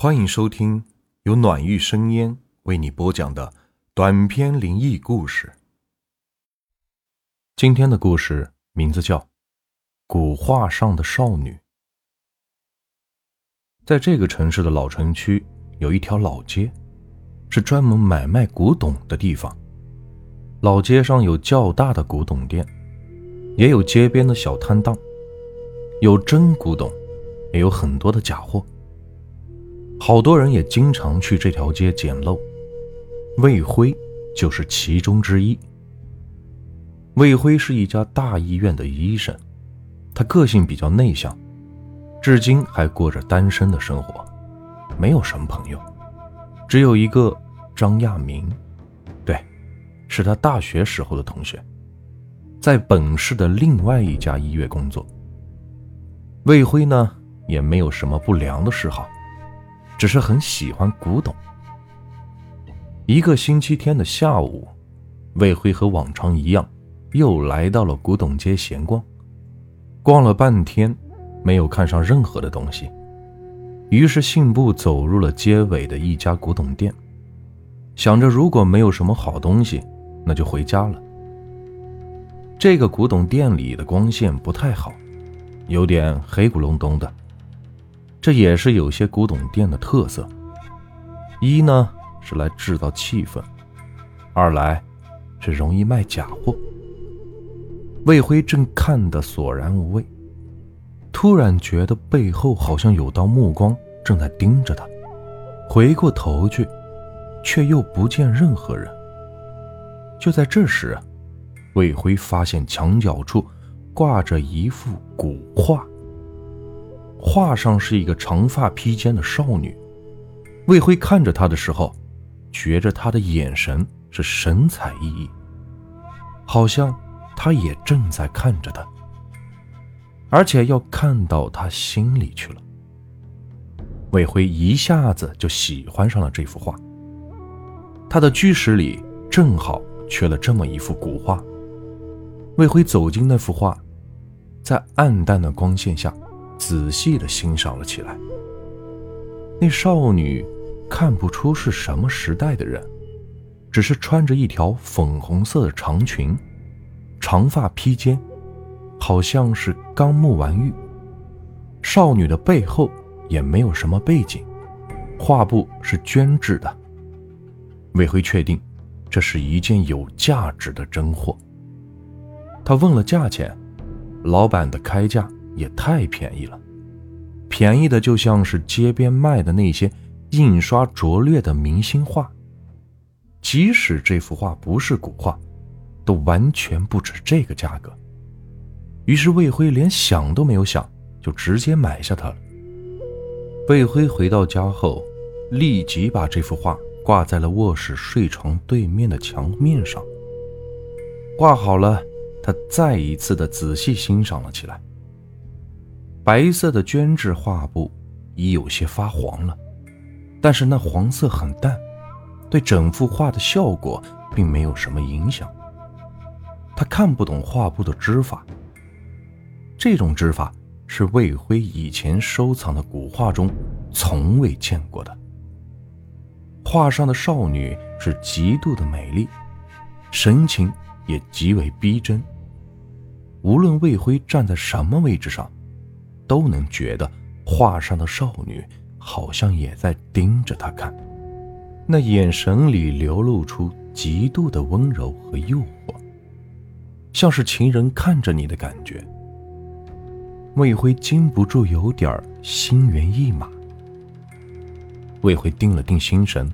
欢迎收听由暖玉生烟为你播讲的短篇灵异故事。今天的故事名字叫《古画上的少女》。在这个城市的老城区，有一条老街，是专门买卖古董的地方。老街上有较大的古董店，也有街边的小摊档，有真古董，也有很多的假货。好多人也经常去这条街捡漏，魏辉就是其中之一。魏辉是一家大医院的医生，他个性比较内向，至今还过着单身的生活，没有什么朋友，只有一个张亚明，对，是他大学时候的同学，在本市的另外一家医院工作。魏辉呢，也没有什么不良的嗜好。只是很喜欢古董。一个星期天的下午，魏辉和往常一样，又来到了古董街闲逛。逛了半天，没有看上任何的东西，于是信步走入了街尾的一家古董店，想着如果没有什么好东西，那就回家了。这个古董店里的光线不太好，有点黑咕隆咚的。这也是有些古董店的特色。一呢是来制造气氛，二来是容易卖假货。魏辉正看得索然无味，突然觉得背后好像有道目光正在盯着他，回过头去，却又不见任何人。就在这时，魏辉发现墙角处挂着一幅古画。画上是一个长发披肩的少女，魏辉看着她的时候，觉着她的眼神是神采奕奕，好像她也正在看着他，而且要看到他心里去了。魏辉一下子就喜欢上了这幅画。他的居室里正好缺了这么一幅古画。魏辉走进那幅画，在暗淡的光线下。仔细的欣赏了起来。那少女看不出是什么时代的人，只是穿着一条粉红色的长裙，长发披肩，好像是刚沐完浴。少女的背后也没有什么背景，画布是绢制的。魏辉确定，这是一件有价值的真货。他问了价钱，老板的开价。也太便宜了，便宜的就像是街边卖的那些印刷拙劣的明星画。即使这幅画不是古画，都完全不止这个价格。于是魏辉连想都没有想，就直接买下它了。魏辉回到家后，立即把这幅画挂在了卧室睡床对面的墙面上。挂好了，他再一次的仔细欣赏了起来。白色的绢质画布已有些发黄了，但是那黄色很淡，对整幅画的效果并没有什么影响。他看不懂画布的织法，这种织法是魏辉以前收藏的古画中从未见过的。画上的少女是极度的美丽，神情也极为逼真。无论魏辉站在什么位置上。都能觉得画上的少女好像也在盯着他看，那眼神里流露出极度的温柔和诱惑，像是情人看着你的感觉。魏辉禁不住有点心猿意马。魏辉定了定心神，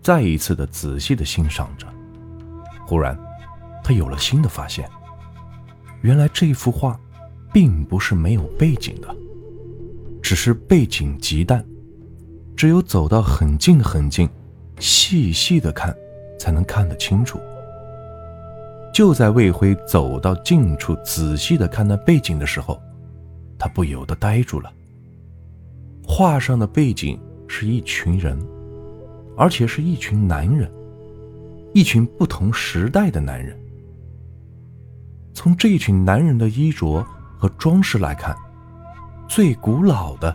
再一次的仔细的欣赏着。忽然，他有了新的发现，原来这幅画。并不是没有背景的，只是背景极淡，只有走到很近很近，细细的看，才能看得清楚。就在魏辉走到近处，仔细的看那背景的时候，他不由得呆住了。画上的背景是一群人，而且是一群男人，一群不同时代的男人。从这群男人的衣着。和装饰来看，最古老的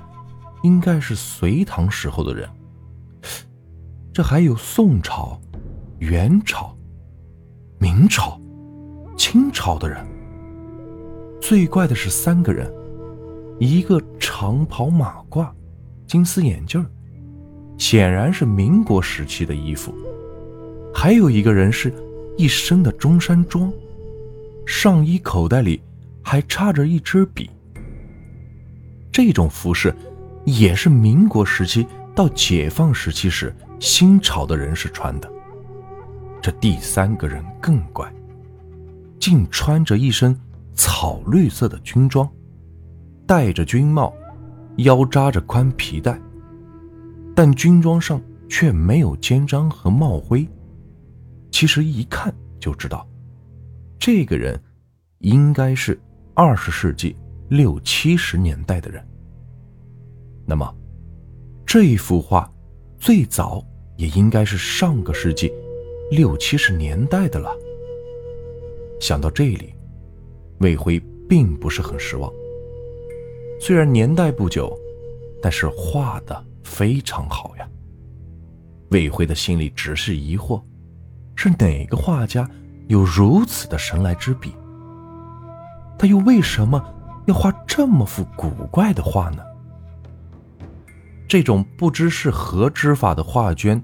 应该是隋唐时候的人。这还有宋朝、元朝、明朝、清朝的人。最怪的是三个人，一个长袍马褂，金丝眼镜显然是民国时期的衣服；还有一个人是一身的中山装，上衣口袋里还插着一支笔。这种服饰也是民国时期到解放时期时新潮的人士穿的。这第三个人更怪，竟穿着一身草绿色的军装，戴着军帽，腰扎着宽皮带，但军装上却没有肩章和帽徽。其实一看就知道，这个人应该是二十世纪。六七十年代的人，那么这幅画最早也应该是上个世纪六七十年代的了。想到这里，魏辉并不是很失望。虽然年代不久，但是画的非常好呀。魏辉的心里只是疑惑：是哪个画家有如此的神来之笔？他又为什么？要画这么幅古怪的画呢？这种不知是何织法的画卷，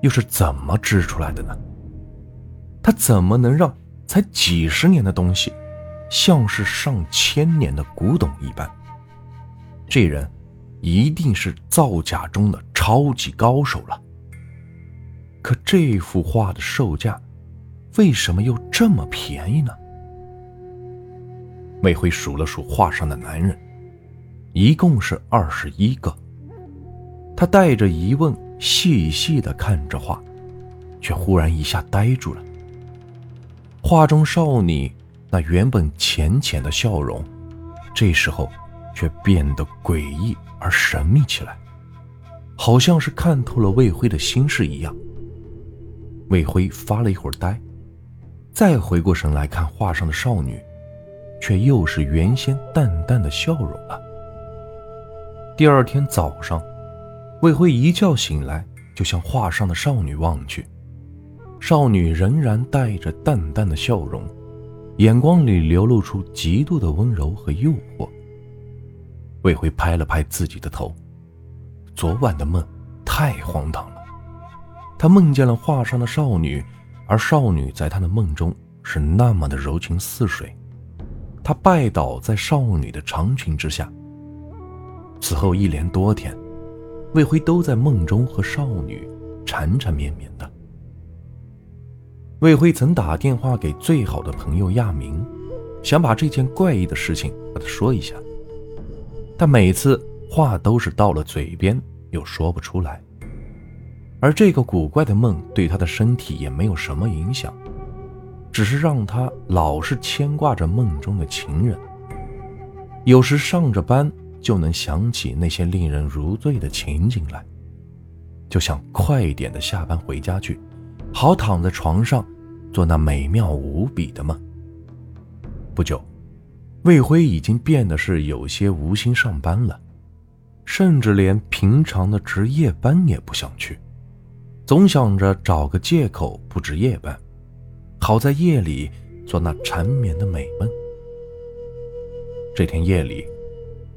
又是怎么织出来的呢？他怎么能让才几十年的东西，像是上千年的古董一般？这人一定是造假中的超级高手了。可这幅画的售价，为什么又这么便宜呢？魏辉数了数画上的男人，一共是二十一个。他带着疑问，细细的看着画，却忽然一下呆住了。画中少女那原本浅浅的笑容，这时候却变得诡异而神秘起来，好像是看透了魏辉的心事一样。魏辉发了一会儿呆，再回过神来看画上的少女。却又是原先淡淡的笑容了。第二天早上，魏辉一觉醒来，就向画上的少女望去，少女仍然带着淡淡的笑容，眼光里流露出极度的温柔和诱惑。魏辉拍了拍自己的头，昨晚的梦太荒唐了。他梦见了画上的少女，而少女在他的梦中是那么的柔情似水。他拜倒在少女的长裙之下。此后一连多天，魏辉都在梦中和少女缠缠绵绵的。魏辉曾打电话给最好的朋友亚明，想把这件怪异的事情和他说一下，但每次话都是到了嘴边又说不出来。而这个古怪的梦对他的身体也没有什么影响。只是让他老是牵挂着梦中的情人，有时上着班就能想起那些令人如醉的情景来，就想快一点的下班回家去，好躺在床上做那美妙无比的梦。不久，魏辉已经变得是有些无心上班了，甚至连平常的值夜班也不想去，总想着找个借口不值夜班。好在夜里做那缠绵的美梦。这天夜里，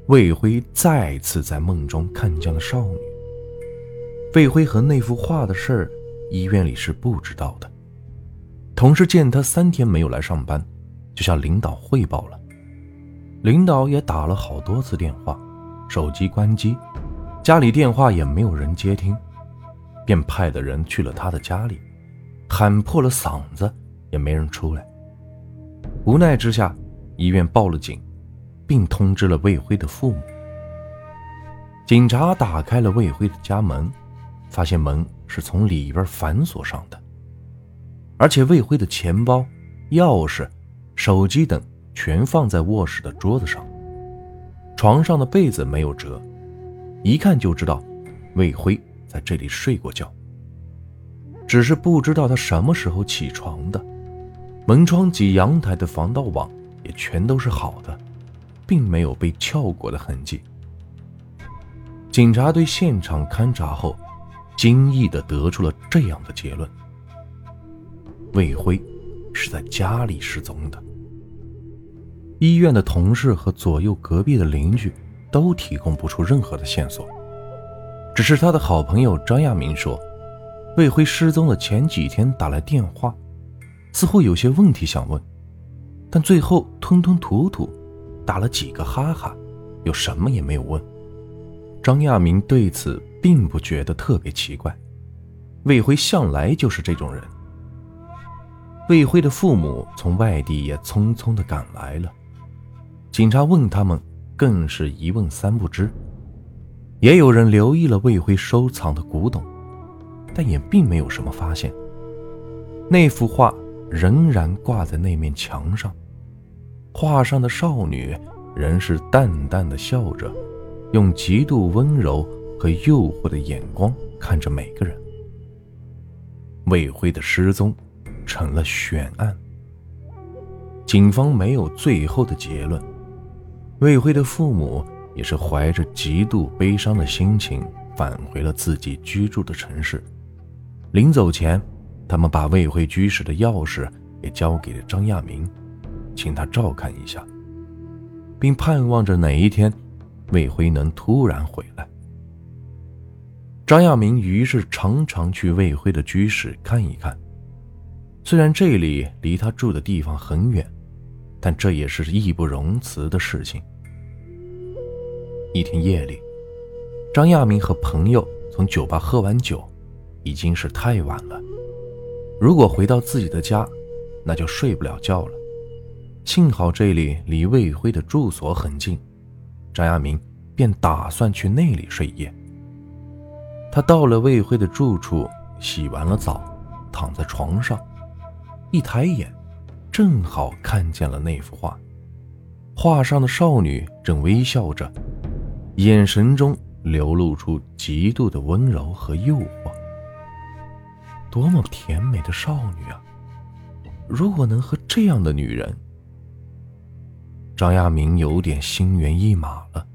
魏辉再次在梦中看见了少女。魏辉和那幅画的事儿，医院里是不知道的。同事见他三天没有来上班，就向领导汇报了。领导也打了好多次电话，手机关机，家里电话也没有人接听，便派的人去了他的家里，喊破了嗓子。也没人出来，无奈之下，医院报了警，并通知了魏辉的父母。警察打开了魏辉的家门，发现门是从里边反锁上的，而且魏辉的钱包、钥匙、手机等全放在卧室的桌子上，床上的被子没有折，一看就知道魏辉在这里睡过觉，只是不知道他什么时候起床的。门窗及阳台的防盗网也全都是好的，并没有被撬过的痕迹。警察对现场勘查后，惊异地得出了这样的结论：魏辉是在家里失踪的。医院的同事和左右隔壁的邻居都提供不出任何的线索，只是他的好朋友张亚明说，魏辉失踪的前几天打来电话，似乎有些问题想问，但最后吞吞吐吐，打了几个哈哈，又什么也没有问。张亚明对此并不觉得特别奇怪，魏辉向来就是这种人。魏辉的父母从外地也匆匆的赶来了，警察问他们，更是一问三不知。也有人留意了魏辉收藏的古董，但也并没有什么发现。那幅画仍然挂在那面墙上，画上的少女仍是淡淡的笑着。用极度温柔和诱惑的眼光看着每个人。魏辉的失踪成了悬案，警方没有最后的结论。魏辉的父母也是怀着极度悲伤的心情返回了自己居住的城市。临走前，他们把魏辉居室的钥匙也交给了张亚明，请他照看一下，并盼望着哪一天。魏辉能突然回来，张亚明于是常常去魏辉的居室看一看。虽然这里离他住的地方很远，但这也是义不容辞的事情。一天夜里，张亚明和朋友从酒吧喝完酒，已经是太晚了。如果回到自己的家，那就睡不了觉了。幸好这里离魏辉的住所很近。张亚明便打算去那里睡一夜。他到了魏辉的住处，洗完了澡，躺在床上，一抬眼，正好看见了那幅画。画上的少女正微笑着，眼神中流露出极度的温柔和诱惑。多么甜美的少女啊！如果能和这样的女人……张亚明有点心猿意马了，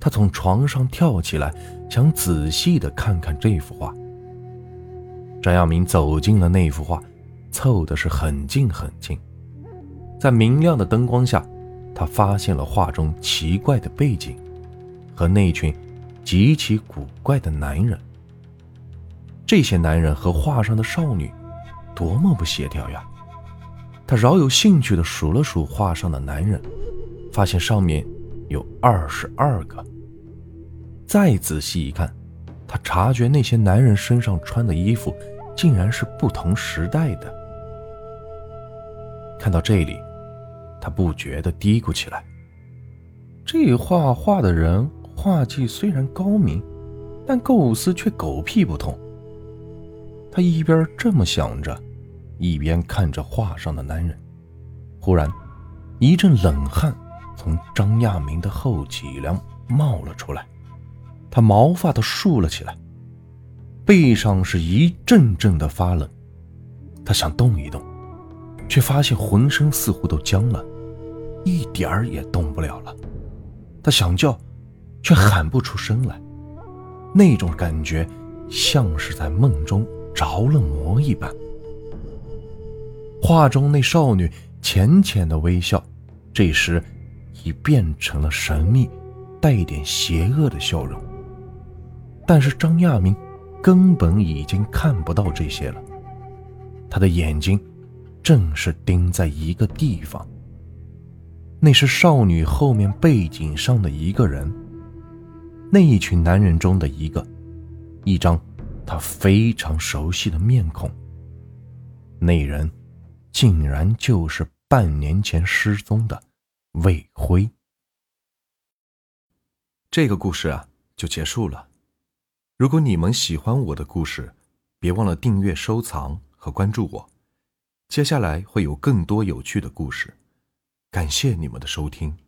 他从床上跳起来，想仔细的看看这幅画。张亚明走进了那幅画，凑的是很近很近，在明亮的灯光下，他发现了画中奇怪的背景和那群极其古怪的男人。这些男人和画上的少女，多么不协调呀！他饶有兴趣地数了数画上的男人，发现上面有二十二个。再仔细一看，他察觉那些男人身上穿的衣服竟然是不同时代的。看到这里，他不觉地嘀咕起来：“这画画的人画技虽然高明，但构思却狗屁不通。”他一边这么想着。一边看着画上的男人，忽然，一阵冷汗从张亚明的后脊梁冒了出来，他毛发都竖了起来，背上是一阵阵的发冷。他想动一动，却发现浑身似乎都僵了，一点儿也动不了了。他想叫，却喊不出声来，那种感觉像是在梦中着了魔一般。画中那少女浅浅的微笑，这时已变成了神秘、带点邪恶的笑容。但是张亚明根本已经看不到这些了，他的眼睛正是盯在一个地方，那是少女后面背景上的一个人，那一群男人中的一个，一张他非常熟悉的面孔。那人。竟然就是半年前失踪的魏辉。这个故事啊，就结束了。如果你们喜欢我的故事，别忘了订阅、收藏和关注我。接下来会有更多有趣的故事。感谢你们的收听。